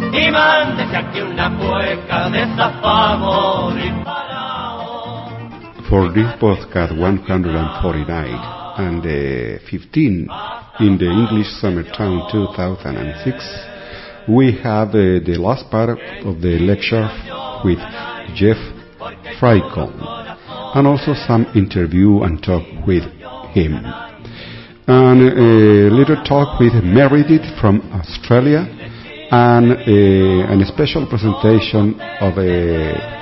Y mándese aquí una cueca de disparado. For this podcast 149 and uh, 15 in the English Summertown 2006, we have uh, the last part of the lecture with Jeff Frykon and also some interview and talk with him. And a little talk with Meredith from Australia and uh, a, a special presentation of a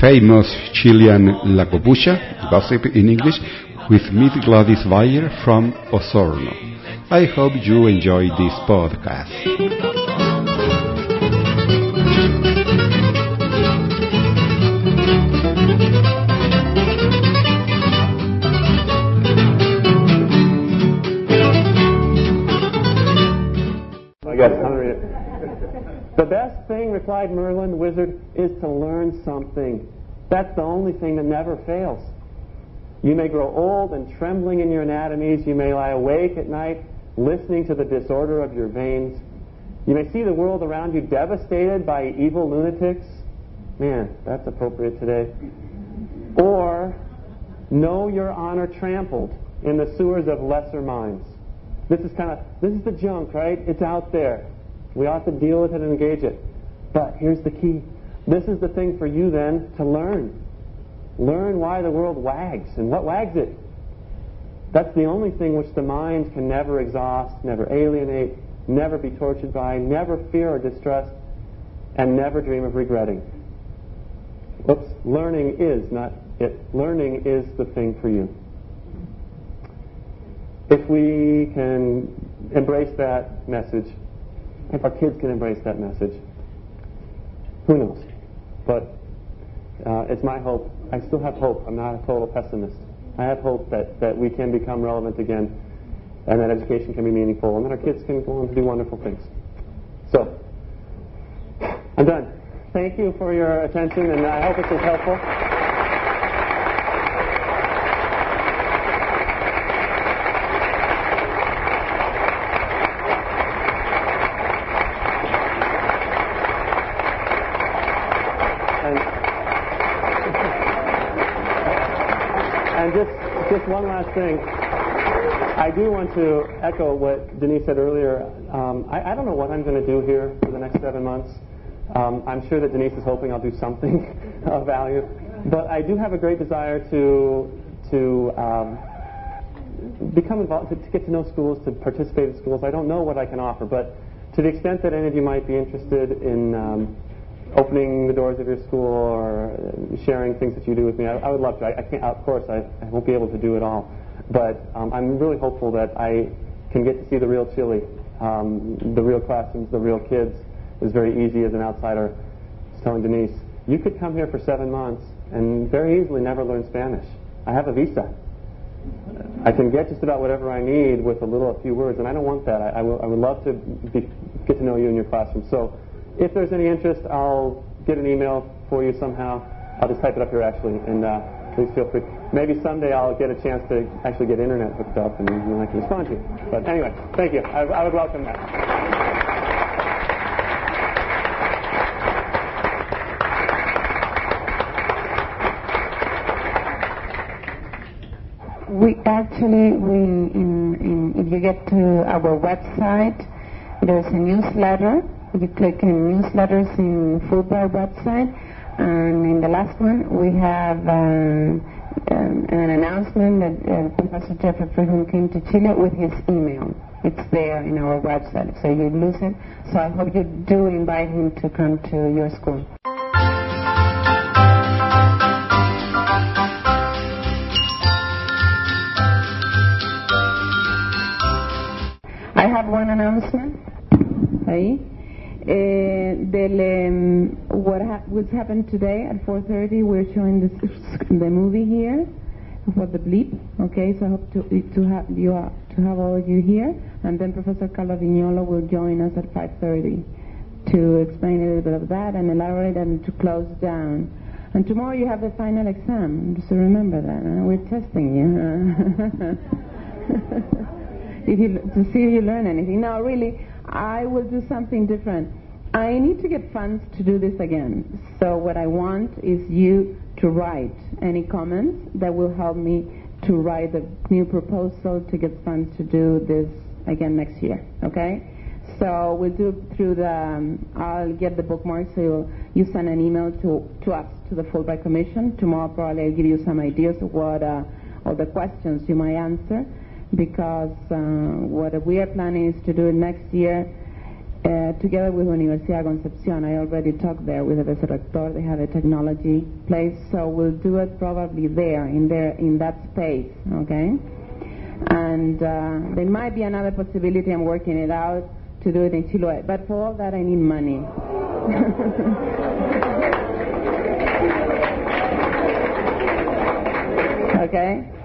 famous Chilean La Copucha, gossip in English, with Miss Gladys Bayer from Osorno. I hope you enjoy this podcast. The best thing, replied Merlin, the wizard, is to learn something. That's the only thing that never fails. You may grow old and trembling in your anatomies. You may lie awake at night listening to the disorder of your veins. You may see the world around you devastated by evil lunatics. Man, that's appropriate today. Or know your honor trampled in the sewers of lesser minds. This is kind of this is the junk, right? It's out there. We ought to deal with it and engage it. But here's the key. This is the thing for you then to learn. Learn why the world wags and what wags it. That's the only thing which the mind can never exhaust, never alienate, never be tortured by, never fear or distrust, and never dream of regretting. Oops, learning is not it. Learning is the thing for you. If we can embrace that message, if our kids can embrace that message, who knows? But uh, it's my hope. I still have hope. I'm not a total pessimist. I have hope that, that we can become relevant again and that education can be meaningful and that our kids can go on to do wonderful things. So, I'm done. Thank you for your attention and I hope it was helpful. Just one last thing. I do want to echo what Denise said earlier. Um, I, I, don't know what I'm going to do here for the next seven months. Um, I'm sure that Denise is hoping I'll do something of value, but I do have a great desire to to um, become involved, to, to, get to know schools, to participate in schools. I don't know what I can offer, but to the extent that any of you might be interested in um, opening the doors of your school or sharing things that you do with me. I, I would love to. I, I, can't, of course, I, I, won't be able to do it all, but um, I'm really hopeful that I can get to see the real Chile, um, the real classrooms, the real kids. It was very easy as an outsider. I was telling Denise, you could come here for seven months and very easily never learn Spanish. I have a visa. I can get just about whatever I need with a little, a few words, and I don't want that. I, I, will, I would love to be, get to know you in your classroom. So if there's any interest, I'll get an email for you somehow. I'll just type it up here actually, and uh, please feel free. Maybe someday I'll get a chance to actually get internet hooked up, and then I can respond to you. But anyway, thank you. I, I would welcome that. We actually, we in, in, if you get to our website, there's a newsletter you click in newsletters in Fulbright website, and in the last one we have um, um, an announcement that uh, Professor Jeffrey Friedman came to Chile with his email. It's there in our website, so you lose it. So I hope you do invite him to come to your school. I have one announcement. Ahí. Eh, del, um, what ha- what's happened today at 4.30, we're showing this, the movie here for the bleep. Okay, so I hope to, to have you to have all of you here, and then Professor Carla Vignolo will join us at 5.30 to explain a little bit of that and elaborate and to close down. And tomorrow you have the final exam, so remember that. huh? We're testing you. if you to see if you learn anything. No, really, I will do something different. I need to get funds to do this again. So what I want is you to write any comments that will help me to write a new proposal to get funds to do this again next year. Okay? So we'll do it through the. Um, I'll get the bookmarks. So you send an email to to us to the Fulbright Commission tomorrow. Probably I'll give you some ideas of what uh, all the questions you might answer, because uh, what we are planning is to do it next year. Uh, together with Universidad Concepcion, I already talked there with the Vice-Rector. They have a technology place, so we'll do it probably there, in there, in that space, okay? And uh, there might be another possibility. I'm working it out to do it in Chiloé, but for all that, I need money. okay?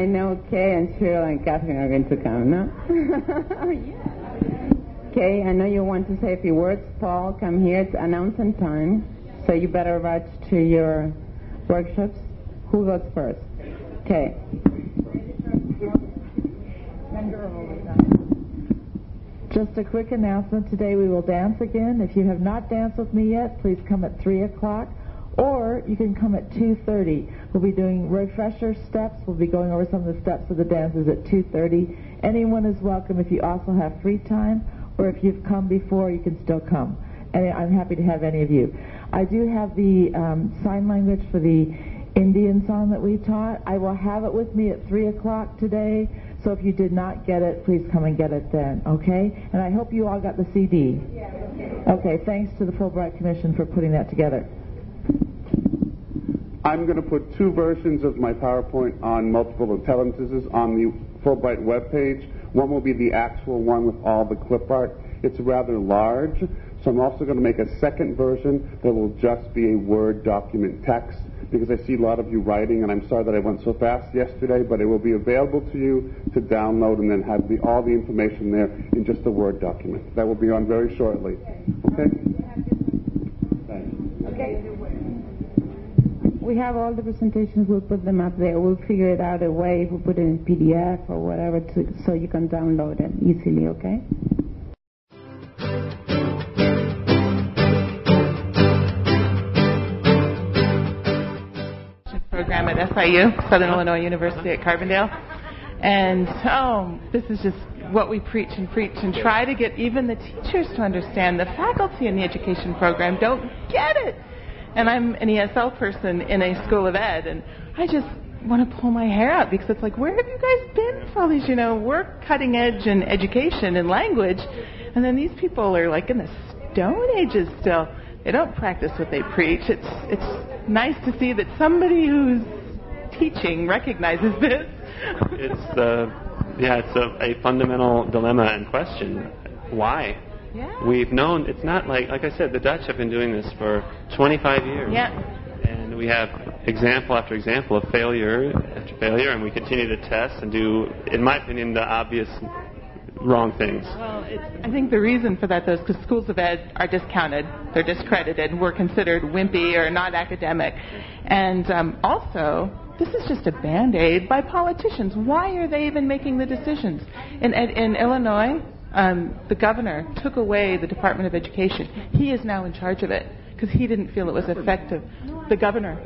I know Kay and Cheryl and Catherine are going to come, no? Oh, yeah. Kay, I know you want to say a few words. Paul, come here. It's announcement time, so you better rush to your workshops. Who goes first? Kay. Just a quick announcement. Today we will dance again. If you have not danced with me yet, please come at 3 o'clock. Or you can come at 2.30. We'll be doing refresher steps. We'll be going over some of the steps of the dances at 2.30. Anyone is welcome if you also have free time, or if you've come before, you can still come. And I'm happy to have any of you. I do have the um, sign language for the Indian song that we taught. I will have it with me at 3 o'clock today. So if you did not get it, please come and get it then, okay? And I hope you all got the CD. Okay, thanks to the Fulbright Commission for putting that together. I'm going to put two versions of my PowerPoint on multiple intelligences on the Fulbright webpage. One will be the actual one with all the clip art. It's rather large, so I'm also going to make a second version that will just be a Word document text because I see a lot of you writing, and I'm sorry that I went so fast yesterday, but it will be available to you to download and then have the, all the information there in just a Word document. That will be on very shortly. Okay? Thanks. We have all the presentations. We'll put them up there. We'll figure it out a way. We'll put it in PDF or whatever to, so you can download it easily, okay? program at SIU, Southern Illinois University at Carbondale. And oh, this is just what we preach and preach and try to get even the teachers to understand. The faculty in the education program don't get it. And I'm an ESL person in a school of ed, and I just want to pull my hair out because it's like, where have you guys been for all these, you know, we're cutting edge in education and language, and then these people are like in the Stone Ages still. They don't practice what they preach. It's it's nice to see that somebody who's teaching recognizes this. It's uh, yeah, it's a, a fundamental dilemma and question. Why? Yeah. We've known it's not like like I said, the Dutch have been doing this for 25 years. Yeah. And we have example after example of failure after failure, and we continue to test and do, in my opinion, the obvious wrong things. Well, it's, I think the reason for that, though, is because schools of ed are discounted, they're discredited, we're considered wimpy or not academic. And um, also, this is just a band aid by politicians. Why are they even making the decisions? In, in, in Illinois, um, the governor took away the Department of Education. He is now in charge of it because he didn't feel it was effective. The governor.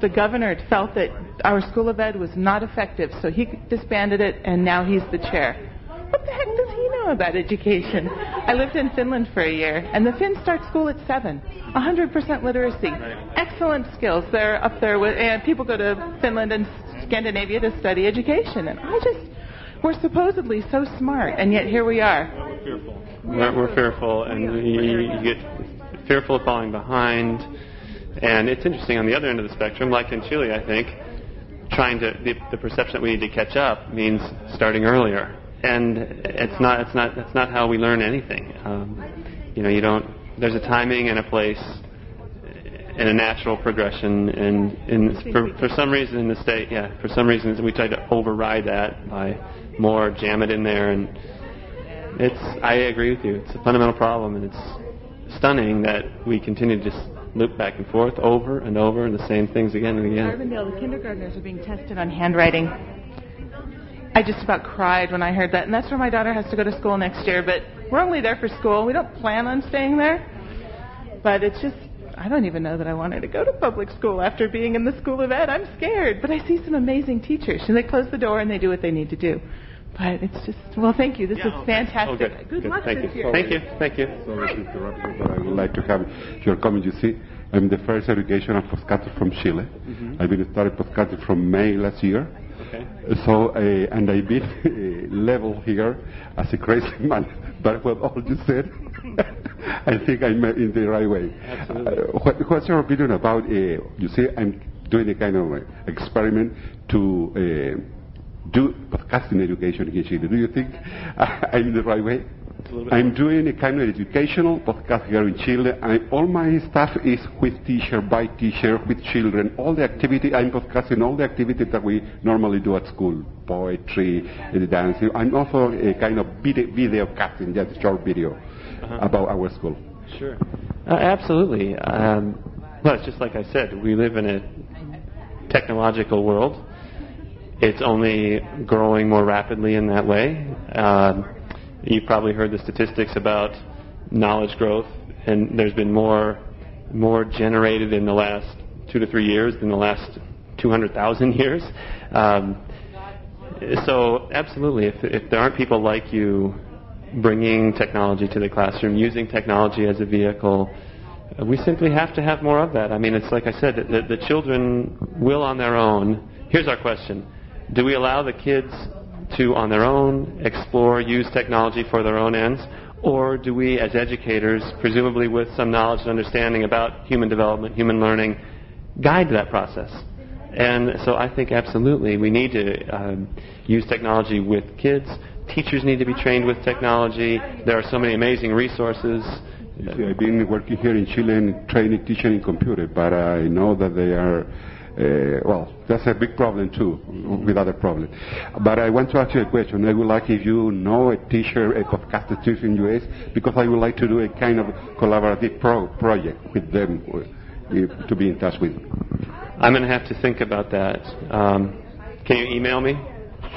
The governor felt that our School of Ed was not effective, so he disbanded it, and now he's the chair. What the heck does he know about education? I lived in Finland for a year, and the Finns start school at seven. 100% literacy, excellent skills. They're up there with, and people go to Finland and Scandinavia to study education. And I just, we're supposedly so smart, and yet here we are. We're, we're fearful, and we get fearful of falling behind. And it's interesting on the other end of the spectrum, like in Chile, I think, trying to the, the perception that we need to catch up means starting earlier. and it's not it's not that's not how we learn anything. Um, you know, you don't. There's a timing and a place and a natural progression, and, and for for some reason in the state, yeah, for some reason we try to override that by more jam it in there, and it's. I agree with you. It's a fundamental problem, and it's stunning that we continue to just loop back and forth over and over and the same things again and again. Carbondale, the kindergartners are being tested on handwriting. I just about cried when I heard that, and that's where my daughter has to go to school next year. But we're only there for school. We don't plan on staying there. But it's just, I don't even know that I wanted to go to public school after being in the School of Ed. I'm scared. But I see some amazing teachers, and they close the door and they do what they need to do. But it's just, well, thank you. This Yeah, is okay. fantastic. Oh, good. good, Good. luck Thank this you. year. Thank you. Thank you. Sorry to interrupt you, but I would like to have your comment. You see, I'm the first educational podcaster from Chile. I've been started podcasting from May last year. Okay. So, uh, and I've been uh, level here as a crazy man. But what all you said, I think I'm in the right way. Absolutely. Uh, what, what's your opinion about, uh, you see, I'm doing a kind of uh, experiment to uh, do podcasting education in Chile. Do you think I'm in the right way? a little bit I'm doing a kind of educational podcast here in Chile, and all my stuff is with teacher, by teacher, with children. All the activity, I'm podcasting all the activities that we normally do at school, poetry, dancing. I'm also a kind of video, video casting, just a short video about our school. Sure. Uh, absolutely. Um, well, it's just like I said, we live in a technological world. It's only growing more rapidly in that way. Um, you've probably heard the statistics about knowledge growth, and there's been more more generated in the last two to three years than the last 200,000 years. Um, so, absolutely, if, if there aren't people like you bringing technology to the classroom, using technology as a vehicle, uh, we simply have to have more of that. I mean, it's like I said, the, the children will on their own. Here's our question Do we allow the kids to, on their own, explore, use technology for their own ends? Or do we, as educators, presumably with some knowledge and understanding about human development, human learning, guide that process? And so I think absolutely we need to um, use technology with kids. Teachers need to be trained with technology. There are so many amazing resources. See, I've been working here in Chile and training teachers in computer, but I know that they are, uh, well, that's a big problem too, with other problems. But I want to ask you a question. I would like if you know a teacher, a podcast teacher in US, because I would like to do a kind of collaborative pro- project with them uh, to be in touch with. I'm going to have to think about that. Um, can you email me?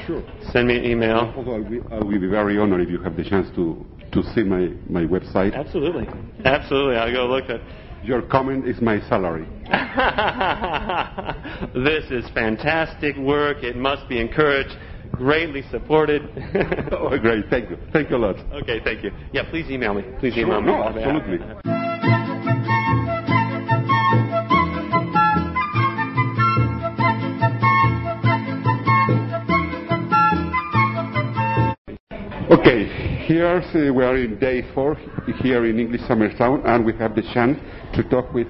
Sure. Send me an email. Also, I will, I will be very honored if you have the chance to, to see my, my website. Absolutely. Absolutely. I'll go look at. Your comment is my salary. this is fantastic work. It must be encouraged, greatly supported. oh, great. Thank you. Thank you a lot. okay, thank you. Yeah, please email me. Please email me. no, absolutely. Okay, here uh, we are in day four here in English Summertown, and we have the chance to talk with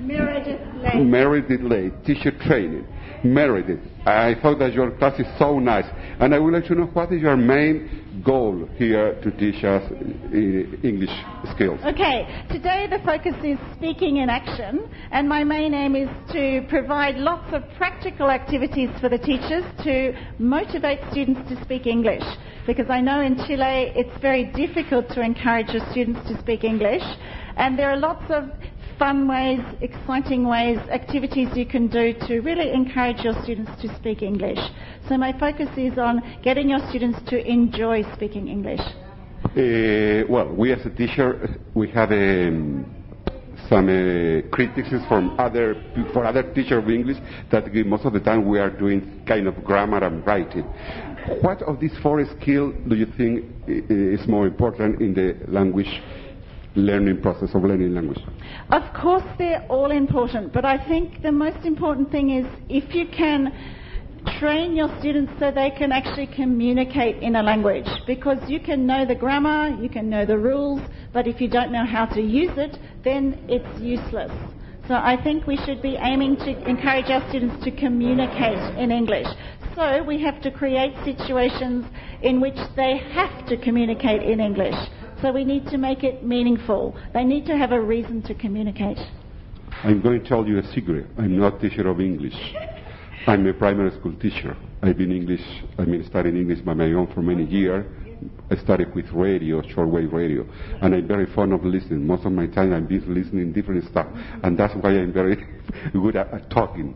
Meredith Lake. Meredith teacher training. Meredith, I thought that your class is so nice, and I would like to know what is your main goal here to teach us uh, English skills. Okay, today the focus is speaking in action, and my main aim is to provide lots of practical activities for the teachers to motivate students to speak English. Because I know in Chile it's very difficult to encourage your students to speak English, and there are lots of fun ways, exciting ways, activities you can do to really encourage your students to speak English. So my focus is on getting your students to enjoy speaking English. Uh, well, we as a teacher, we have um, some uh, criticisms from other for other teachers of English that most of the time we are doing kind of grammar and writing. What of these four skills do you think is more important in the language learning process of learning language? Of course, they're all important, but I think the most important thing is if you can train your students so they can actually communicate in a language. Because you can know the grammar, you can know the rules, but if you don't know how to use it, then it's useless. So I think we should be aiming to encourage our students to communicate in English. So we have to create situations in which they have to communicate in English. So we need to make it meaningful. They need to have a reason to communicate. I'm going to tell you a secret. I'm not teacher of English. I'm a primary school teacher. I've been English, I mean, studying English by my own for many years. I started with radio, shortwave radio, and I'm very fond of listening. Most of my time I'm busy listening different stuff, and that's why I'm very good at, at talking.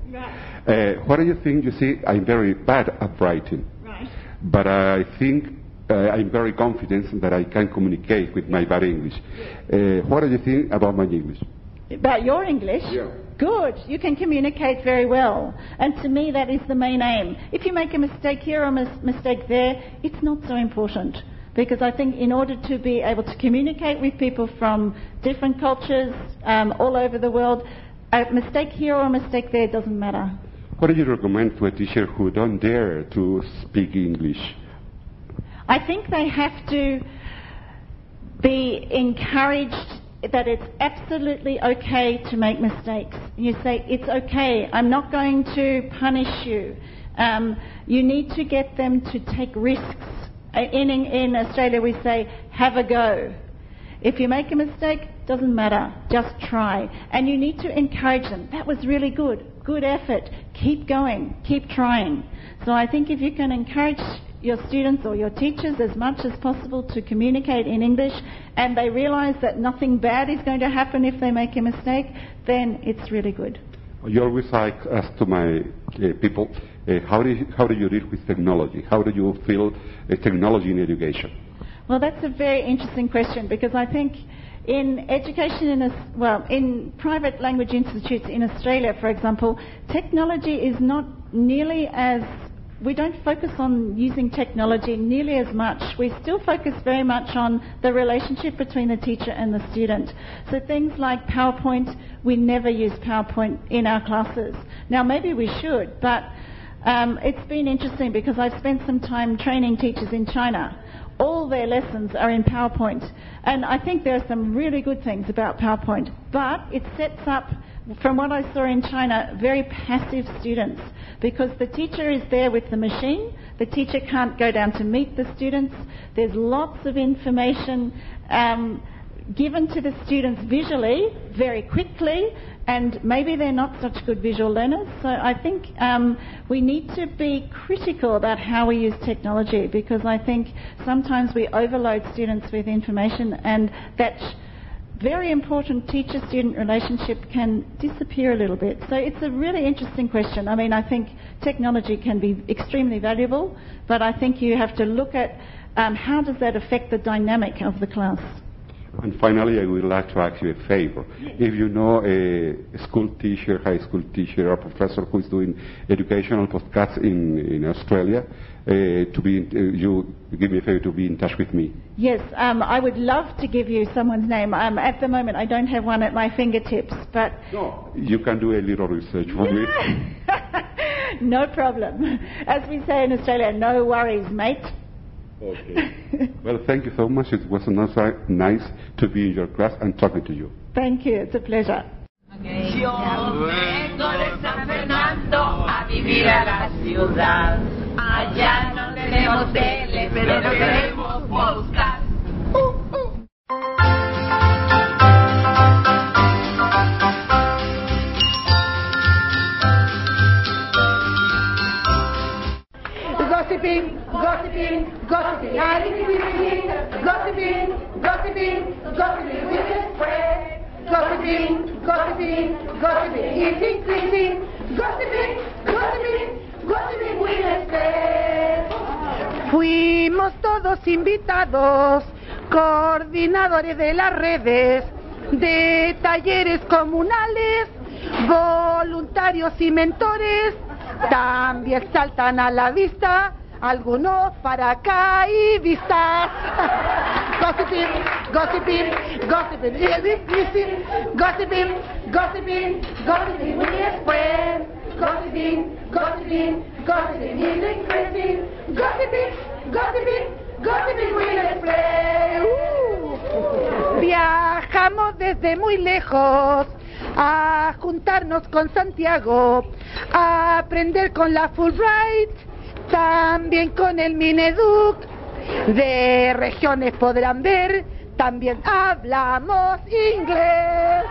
Uh, what do you think? You see, I'm very bad at writing, Right. but I think I'm very confident that I can communicate with my bad English. Uh, what do you think about my English? About your English? Yeah. Good. You can communicate very well. And to me, that is the main aim. If you make a mistake here or a mis- mistake there, it's not so important. Because I think in order to be able to communicate with people from different cultures um, all over the world, a mistake here or a mistake there doesn't matter. What do you recommend to a teacher who don't dare to speak English? I think they have to be encouraged that it's absolutely okay to make mistakes. You say, it's okay, I'm not going to punish you. Um, you need to get them to take risks. Uh, In, in, in Australia, we say, have a go. If you make a mistake, doesn't matter, just try. And you need to encourage them. That was really good, good effort. Keep going, keep trying. So I think if you can encourage your students or your teachers as much as possible to communicate in English and they realize that nothing bad is going to happen if they make a mistake, then it's really good. You always ask to my uh, people, uh, how, do you, how do you deal with technology? How do you feel uh, technology in education? Well, that's a very interesting question because I think in education in a, well in private language institutes in Australia, for example, technology is not nearly as we don't focus on using technology nearly as much. We still focus very much on the relationship between the teacher and the student. So things like PowerPoint, we never use PowerPoint in our classes. Now maybe we should, but um, it's been interesting because I've spent some time training teachers in China. All their lessons are in PowerPoint. And I think there are some really good things about PowerPoint. But it sets up, from what I saw in China, very passive students. Because the teacher is there with the machine, the teacher can't go down to meet the students. There's lots of information um, given to the students visually very quickly, and maybe they're not such good visual learners. So I think um, we need to be critical about how we use technology because I think sometimes we overload students with information, and that very important teacher-student relationship can disappear a little bit. So it's a really interesting question. I mean, I think technology can be extremely valuable, but I think you have to look at um, how does that affect the dynamic of the class. And finally, I would like to ask you a favor. If you know a school teacher, high school teacher, or professor who is doing educational podcasts in, in Australia, uh, to be, in- uh, you give me a favor to be in touch with me. Yes, um, I would love to give you someone's name. Um, at the moment, I don't have one at my fingertips, but No. You can do a little research for me. no problem. As we say in Australia, no worries, mate. Okay. well, thank you so much. It was nice, nice to be in your class and talking to you. Thank you. It's a pleasure. Yo vengo de San Fernando a vivir a la ciudad. Allá no tenemos tele, pero tenemos podcast. Gossiping, oh, oh. Invitados, coordinadores de las redes, de talleres comunales, voluntarios y mentores, también saltan a la vista algunos paracaidistas. Gossiping, gossiping, gossiping, gossiping, gossiping, gossiping, gossiping friends. Gossiping, gossiping, gossiping. Gossiping, gossiping, gossiping his friends. Uh. Viajamos desde muy lejos a juntarnos con Santiago, a aprender con la Fulbright, también con el Mineduc de regiones podrán ver, también hablamos inglés.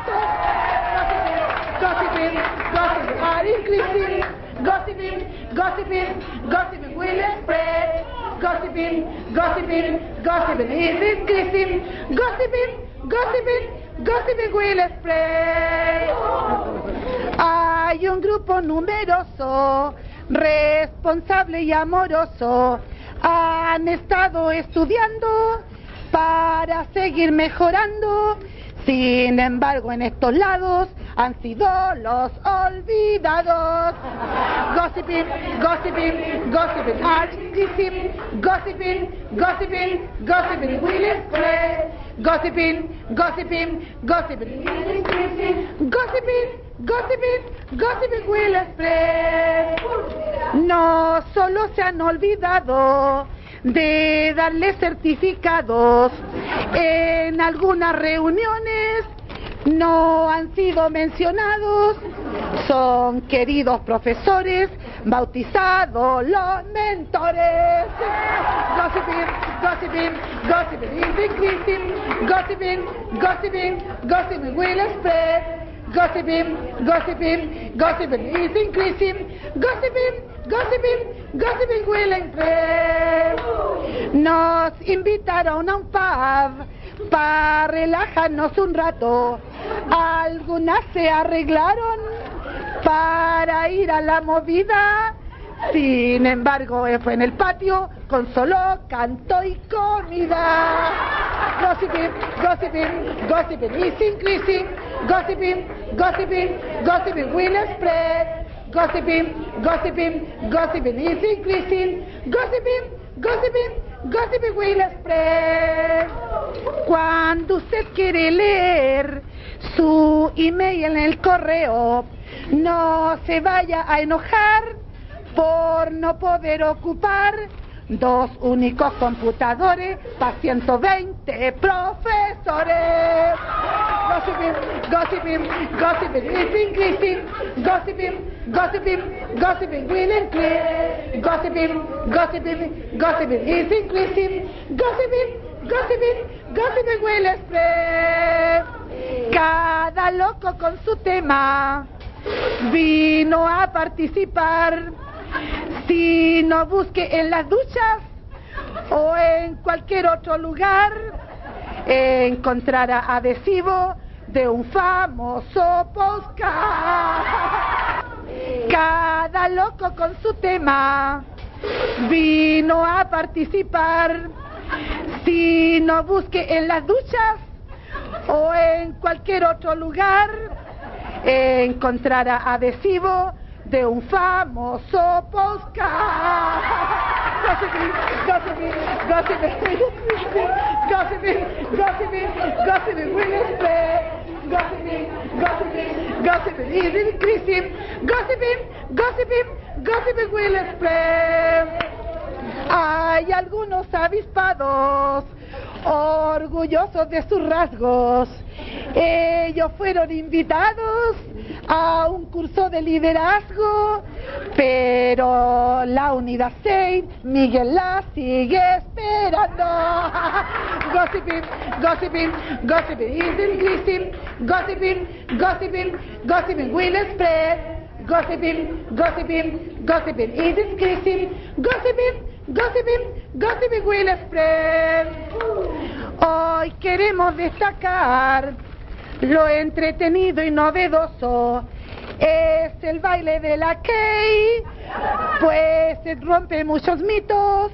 Gossiping, gossiping, increasing. Gossiping, gossiping, gossiping will spread. Gossiping, gossiping, gossiping is increasing. Gossiping, gossiping, gossiping will spread. Hay un grupo numeroso, responsable y amoroso. Han estado estudiando para seguir mejorando. Sin embargo, en estos lados han sido los olvidados. Gossiping, gossiping, gossiping, increasing. Gossiping, gossiping, gossiping will spread. Gossiping, gossiping, gossiping. Gossiping, gossiping, gossiping will spread. No solo se han olvidado de darle certificados en algunas reuniones no han sido mencionados. Son queridos profesores bautizados los mentores. Gossiping gossiping gossiping gossiping gossiping gossiping will spread. Gossiping gossiping gossiping is increasing. Gossiping gossiping gossiping will spread. Nos invitaron a un pub para relajarnos un rato. Algunas se arreglaron para ir a la movida. Sin embargo, fue en el patio con solo canto y comida. Gossiping, gossiping, gossiping is increasing. Gossiping, gossiping, gossiping will spread. Gossiping, gossiping, gossiping is increasing. Gossiping, gossiping, gossiping will spread. Cuando usted quiere leer su email en el correo, no se vaya a enojar por no poder ocupar dos únicos computadores para 120 profesores. Gossiping, gossiping, gossiping is increasing. Gossiping, gossiping, gossiping will increase. Gossiping, gossiping, gossiping is increasing. Gossiping, gossiping, gossiping will. Cada loco con su tema vino a participar. Si no busque en las duchas o en cualquier otro lugar, encontrará adhesivo de un famoso podcast. Cada loco con su tema vino a participar. Si no busque en las duchas o en cualquier otro lugar, encontrará adhesivo de un famoso podcast. Gossiping, gossiping, gossiping, gossiping, gossiping, gossiping. Gossiping, gossiping, gossiping is increasing. Gossiping, gossiping, gossiping. Hay algunos avispados orgullosos de sus rasgos. Ellos fueron invitados a un curso de liderazgo, pero la unidad 6, Miguel la sigue esperando. Gossiping, gossiping, gossiping is increasing. Gossiping, gossiping, gossiping will spread. Gossiping, gossiping, gossiping is increasing. Gossiping, gossiping, gossiping will spread. Hoy queremos destacar lo entretenido y novedoso es el baile de la Key, pues rompe muchos mitos.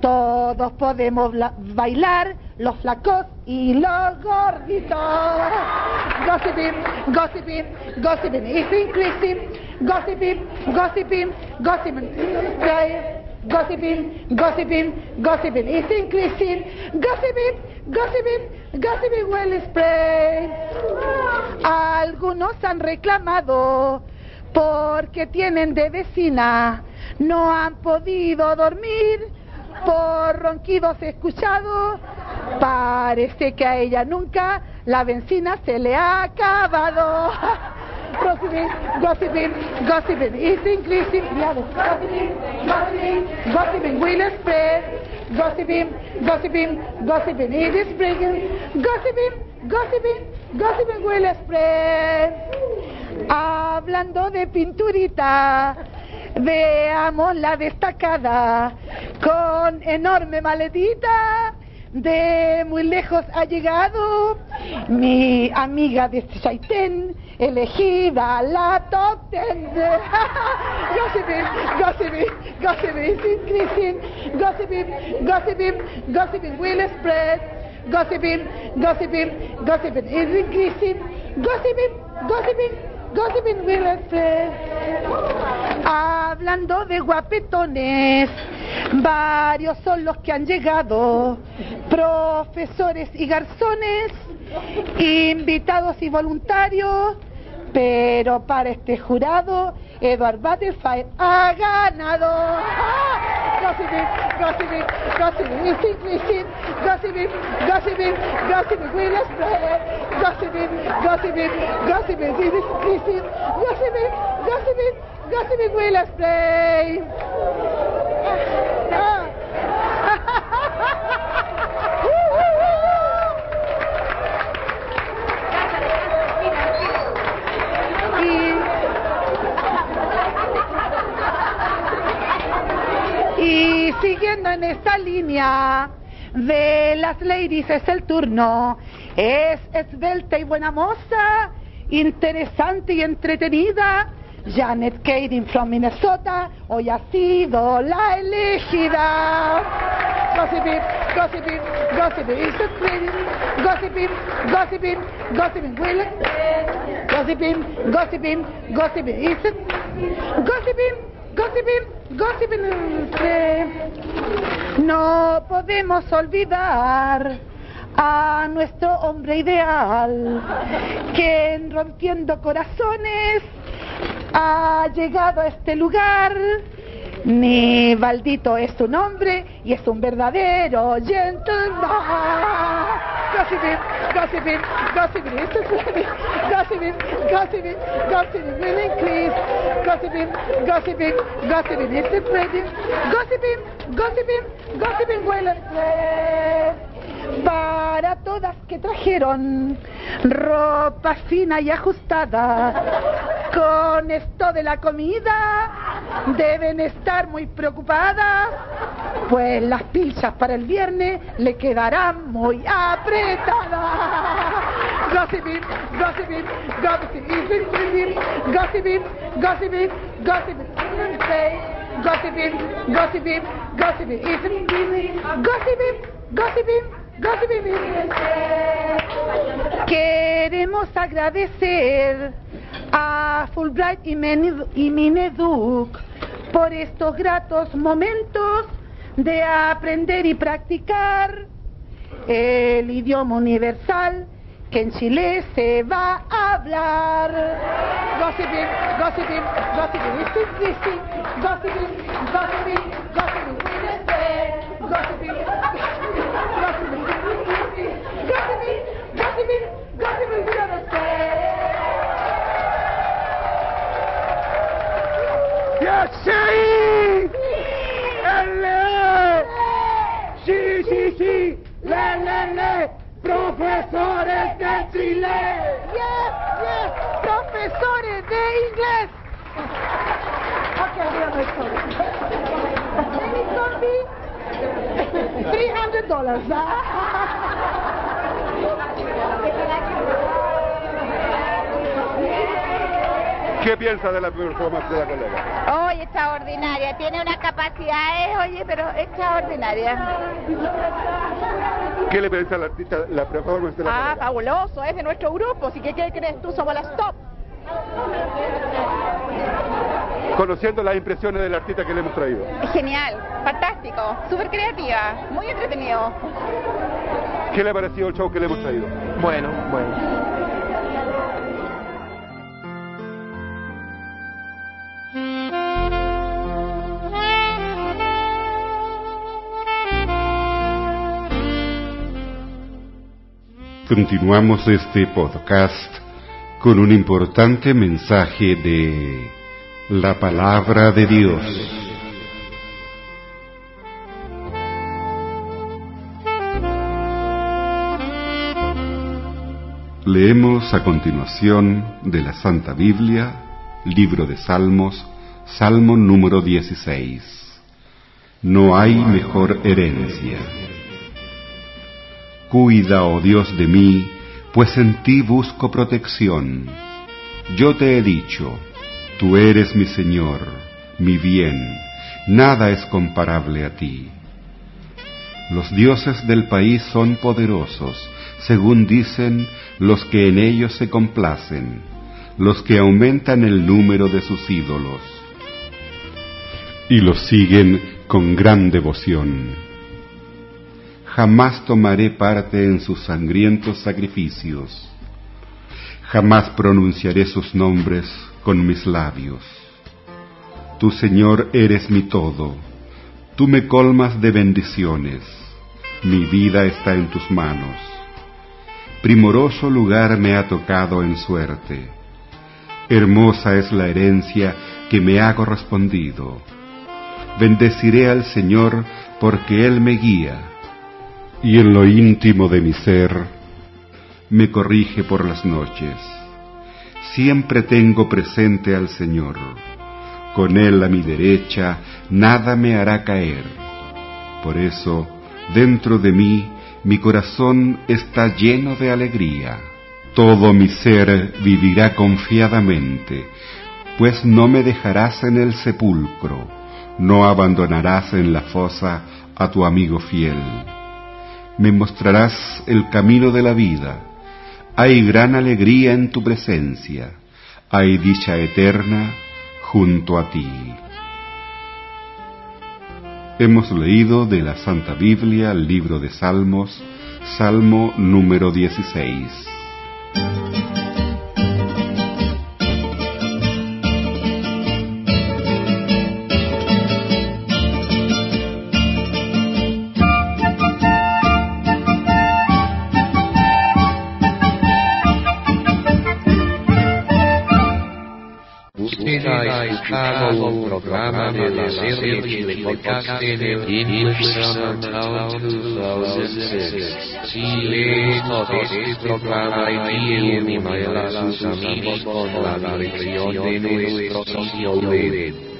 Todos podemos bailar, los flacos y los gorditos. Gossiping, gossiping, gossiping is increasing. Gossiping, gossiping, gossiping. Gossiping, gossiping, gossiping is increasing. Gossiping, gossiping, gossiping will spread. Algunos han reclamado porque tienen de vecina, no han podido dormir por ronquidos escuchados. Parece que a ella nunca la benzina se le ha acabado. Gossiping, gossiping, gossiping is increasing. Gossiping, gossiping, gossiping will spread. gossiping, gossiping, gossiping. It is breaking, gossiping, gossiping, gossiping will spread. Hablando de pinturita, veamos la destacada con enorme maletita. De muy lejos ha llegado mi amiga de Chaitén, elegida la top ten. gossiping, gossiping, gossiping, increasing. Gossiping, gossiping, gossiping will spread. Gossiping, gossiping, gossiping is increasing. Gossiping, gossiping, gossiping will spread. Hablando de guapetones, varios son los que han llegado, profesores y garzones, invitados y voluntarios, pero para este jurado, Edward Butterfly ha ganado. ¡Ah! Gossiping, gossiping, gossiping. Gossiping, gossiping, gossiping. Gossiping, gossiping, gossiping. Gossiping, gossiping, gossiping, will spread. siguiendo en esta línea de las ladies es el turno. Es esbelta y buena moza, interesante y entretenida. Janet Kading from Minnesota hoy ha sido la elegida. Gossiping, gossiping, gossiping, is it pretty? Gossiping, gossiping, gossiping, will it? Gossiping, gossiping, gossiping, is it? Gossiping, gossiping, gossiping, no podemos olvidar a nuestro hombre ideal, que en rompiendo corazones ha llegado a este lugar. Mi Baldito es su nombre y es un verdadero gentleman. Gossiping, gossiping, gossiping? Gossiping, gossiping, gossiping, will increase. Gossiping, gossiping, gossiping, is ready? Gossiping, gossiping, gossiping, will spread. Para todas que trajeron ropa fina y ajustada, con esto de la comida deben estar muy preocupadas, pues las pilchas para el viernes le quedarán muy apretadas. Gossiping, gossiping, gossiping, gossiping, gossiping, gossiping, gossiping, gossiping, gossiping, gossiping, gossiping, gossiping, Queremos agradecer a Fulbright y, y Mineduc por estos gratos momentos de aprender y practicar el idioma universal que en Chile se va a hablar. Gossiping, gossiping, gossiping, increasing. Gossiping, gossiping, gossiping, profesores de inglés. Ok, dígame esto. Maybe zombie, 300 dollars. ¿Qué piensa de la performance de la colega? Oye, extraordinaria. Tiene unas capacidades, oye, pero extraordinaria. ¿Qué le piensa al artista la performance de la Ah, colega? fabuloso. Es de nuestro grupo. Así que, ¿qué crees tú? Somos las top. Conociendo las impresiones del artista que le hemos traído. Genial. Fantástico. Súper creativa. Muy entretenido. ¿Qué le ha parecido el show que le hemos traído? Bueno, bueno. Continuamos este podcast con un importante mensaje de la palabra de Dios. Leemos a continuación de la Santa Biblia, libro de Salmos, Salmo número 16. No hay mejor herencia. Cuida, oh Dios, de mí, pues en ti busco protección. Yo te he dicho, tú eres mi Señor, mi bien, nada es comparable a ti. Los dioses del país son poderosos, según dicen los que en ellos se complacen, los que aumentan el número de sus ídolos, y los siguen con gran devoción. Jamás tomaré parte en sus sangrientos sacrificios, jamás pronunciaré sus nombres con mis labios. Tu Señor eres mi todo, tú me colmas de bendiciones, mi vida está en tus manos. Primoroso lugar me ha tocado en suerte, hermosa es la herencia que me ha correspondido. Bendeciré al Señor porque Él me guía, y en lo íntimo de mi ser me corrige por las noches. Siempre tengo presente al Señor con Él a mi derecha, nada me hará caer. Por eso, dentro de mí, mi corazón está lleno de alegría. Todo mi ser vivirá confiadamente, pues no me dejarás en el sepulcro, no abandonarás en la fosa a tu amigo fiel. Me mostrarás el camino de la vida. Hay gran alegría en tu presencia, hay dicha eterna junto a ti. Hemos leído de la Santa Biblia el libro de Salmos, Salmo número 16. Programa de la podcast de English Summertown 2006. Si le gustó este programa, envíe un a sus amigos con la dirección de nuestro sitio web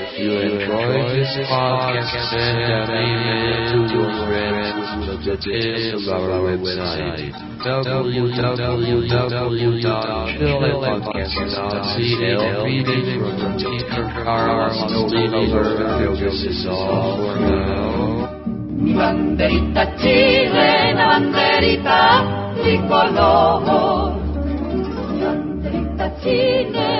If you enjoy this podcast, send an email to your friends with the details of our website www.chillepodcast.cl Reading from the teacher Carlos Oliver is all for now. Mi banderita chilena, banderita tricolor. Mi banderita chilena,